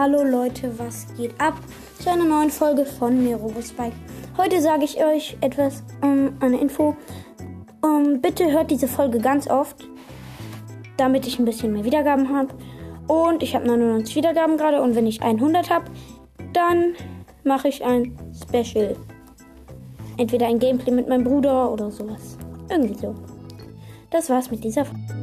Hallo Leute, was geht ab? Zu einer neuen Folge von mir, Bike. Heute sage ich euch etwas, um, eine Info. Um, bitte hört diese Folge ganz oft, damit ich ein bisschen mehr Wiedergaben habe. Und ich habe 99 Wiedergaben gerade und wenn ich 100 habe, dann mache ich ein Special. Entweder ein Gameplay mit meinem Bruder oder sowas. Irgendwie so. Das war's mit dieser Folge.